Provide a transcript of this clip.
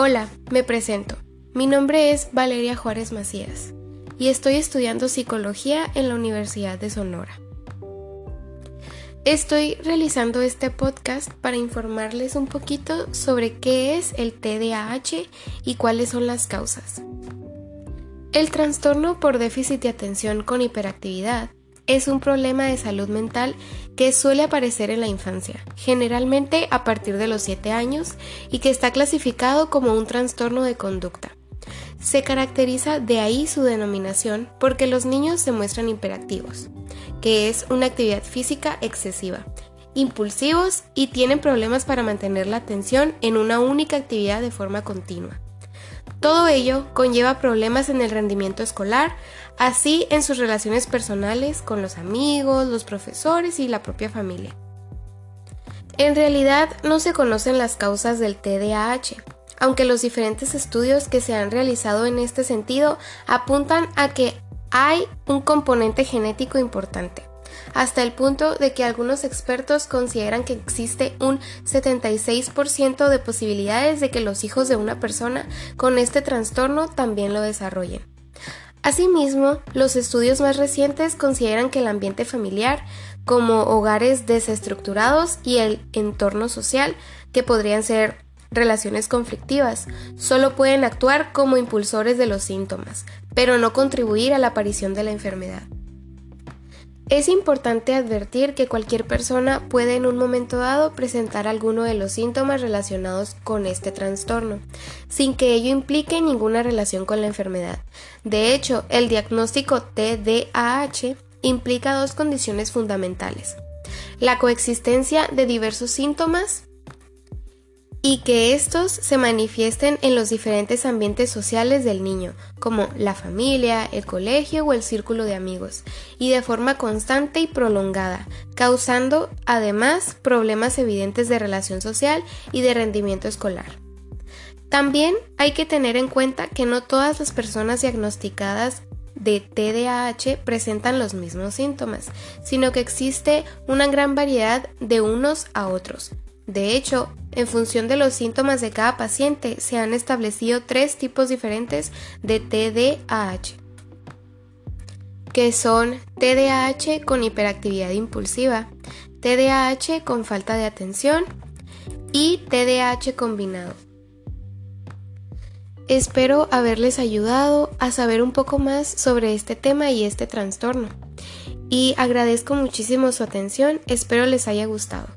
Hola, me presento. Mi nombre es Valeria Juárez Macías y estoy estudiando psicología en la Universidad de Sonora. Estoy realizando este podcast para informarles un poquito sobre qué es el TDAH y cuáles son las causas. El trastorno por déficit de atención con hiperactividad es un problema de salud mental que suele aparecer en la infancia, generalmente a partir de los 7 años, y que está clasificado como un trastorno de conducta. Se caracteriza de ahí su denominación porque los niños se muestran hiperactivos, que es una actividad física excesiva, impulsivos y tienen problemas para mantener la atención en una única actividad de forma continua. Todo ello conlleva problemas en el rendimiento escolar, así en sus relaciones personales con los amigos, los profesores y la propia familia. En realidad no se conocen las causas del TDAH, aunque los diferentes estudios que se han realizado en este sentido apuntan a que hay un componente genético importante hasta el punto de que algunos expertos consideran que existe un 76% de posibilidades de que los hijos de una persona con este trastorno también lo desarrollen. Asimismo, los estudios más recientes consideran que el ambiente familiar, como hogares desestructurados y el entorno social, que podrían ser relaciones conflictivas, solo pueden actuar como impulsores de los síntomas, pero no contribuir a la aparición de la enfermedad. Es importante advertir que cualquier persona puede en un momento dado presentar alguno de los síntomas relacionados con este trastorno, sin que ello implique ninguna relación con la enfermedad. De hecho, el diagnóstico TDAH implica dos condiciones fundamentales. La coexistencia de diversos síntomas y que estos se manifiesten en los diferentes ambientes sociales del niño, como la familia, el colegio o el círculo de amigos, y de forma constante y prolongada, causando además problemas evidentes de relación social y de rendimiento escolar. También hay que tener en cuenta que no todas las personas diagnosticadas de TDAH presentan los mismos síntomas, sino que existe una gran variedad de unos a otros, de hecho, en función de los síntomas de cada paciente, se han establecido tres tipos diferentes de TDAH, que son TDAH con hiperactividad impulsiva, TDAH con falta de atención y TDAH combinado. Espero haberles ayudado a saber un poco más sobre este tema y este trastorno. Y agradezco muchísimo su atención, espero les haya gustado.